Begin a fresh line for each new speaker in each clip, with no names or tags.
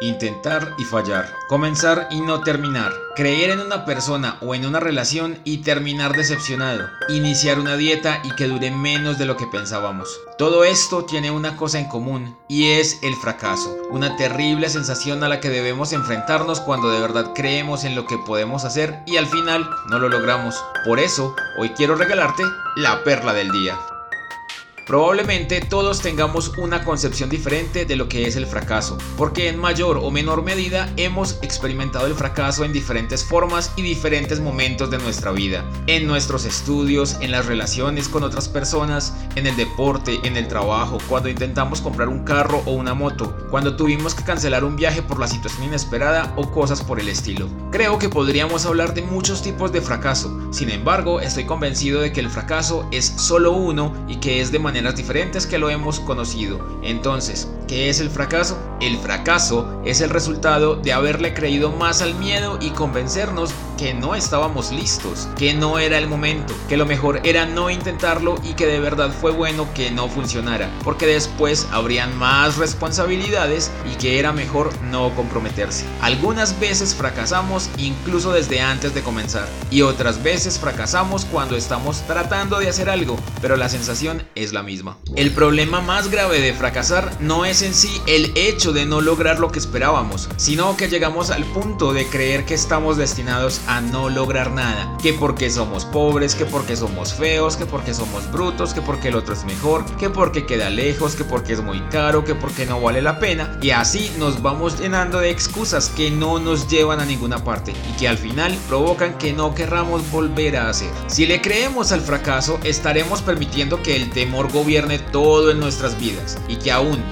Intentar y fallar. Comenzar y no terminar. Creer en una persona o en una relación y terminar decepcionado. Iniciar una dieta y que dure menos de lo que pensábamos. Todo esto tiene una cosa en común y es el fracaso. Una terrible sensación a la que debemos enfrentarnos cuando de verdad creemos en lo que podemos hacer y al final no lo logramos. Por eso, hoy quiero regalarte la perla del día. Probablemente todos tengamos una concepción diferente de lo que es el fracaso, porque en mayor o menor medida hemos experimentado el fracaso en diferentes formas y diferentes momentos de nuestra vida, en nuestros estudios, en las relaciones con otras personas, en el deporte, en el trabajo, cuando intentamos comprar un carro o una moto, cuando tuvimos que cancelar un viaje por la situación inesperada o cosas por el estilo. Creo que podríamos hablar de muchos tipos de fracaso, sin embargo estoy convencido de que el fracaso es solo uno y que es de manera diferentes que lo hemos conocido. Entonces, ¿qué es el fracaso? El fracaso es el resultado de haberle creído más al miedo y convencernos que no estábamos listos, que no era el momento, que lo mejor era no intentarlo y que de verdad fue bueno que no funcionara, porque después habrían más responsabilidades y que era mejor no comprometerse. Algunas veces fracasamos incluso desde antes de comenzar y otras veces fracasamos cuando estamos tratando de hacer algo, pero la sensación es la misma. El problema más grave de fracasar no es en sí el hecho de no lograr lo que esperábamos, sino que llegamos al punto de creer que estamos destinados a no lograr nada, que porque somos pobres, que porque somos feos, que porque somos brutos, que porque el otro es mejor, que porque queda lejos, que porque es muy caro, que porque no vale la pena, y así nos vamos llenando de excusas que no nos llevan a ninguna parte y que al final provocan que no querramos volver a hacer. Si le creemos al fracaso, estaremos permitiendo que el temor gobierne todo en nuestras vidas y que aún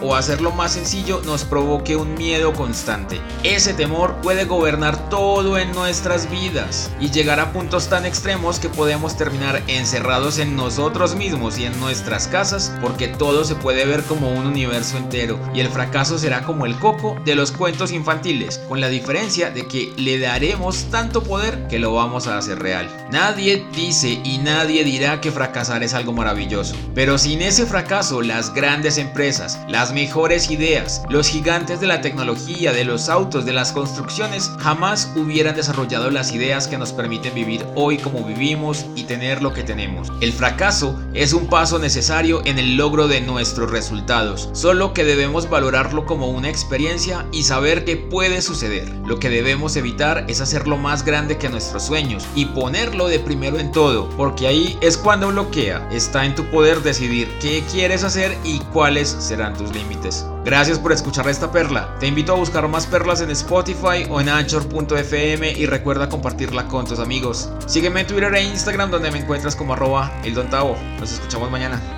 o hacerlo más sencillo nos provoque un miedo constante. Ese temor puede gobernar todo en nuestras vidas y llegar a puntos tan extremos que podemos terminar encerrados en nosotros mismos y en nuestras casas porque todo se puede ver como un universo entero y el fracaso será como el coco de los cuentos infantiles, con la diferencia de que le daremos tanto poder que lo vamos a hacer real. Nadie dice y nadie dirá que fracasar es algo maravilloso, pero sin ese fracaso las grandes empresas, las mejores ideas, los gigantes de la tecnología, de los autos, de las construcciones, jamás hubieran desarrollado las ideas que nos permiten vivir hoy como vivimos y tener lo que tenemos. El fracaso es un paso necesario en el logro de nuestros resultados, solo que debemos valorarlo como una experiencia y saber que puede suceder. Lo que debemos evitar es hacerlo más grande que nuestros sueños y ponerlo de primero en todo, porque ahí es cuando bloquea. Está en tu poder decidir qué quieres hacer y cuáles serán tus límites. Gracias por escuchar esta perla. Te invito a buscar más perlas en Spotify o en anchor.fm y recuerda compartirla con tus amigos. Sígueme en Twitter e Instagram donde me encuentras como arroba el Nos escuchamos mañana.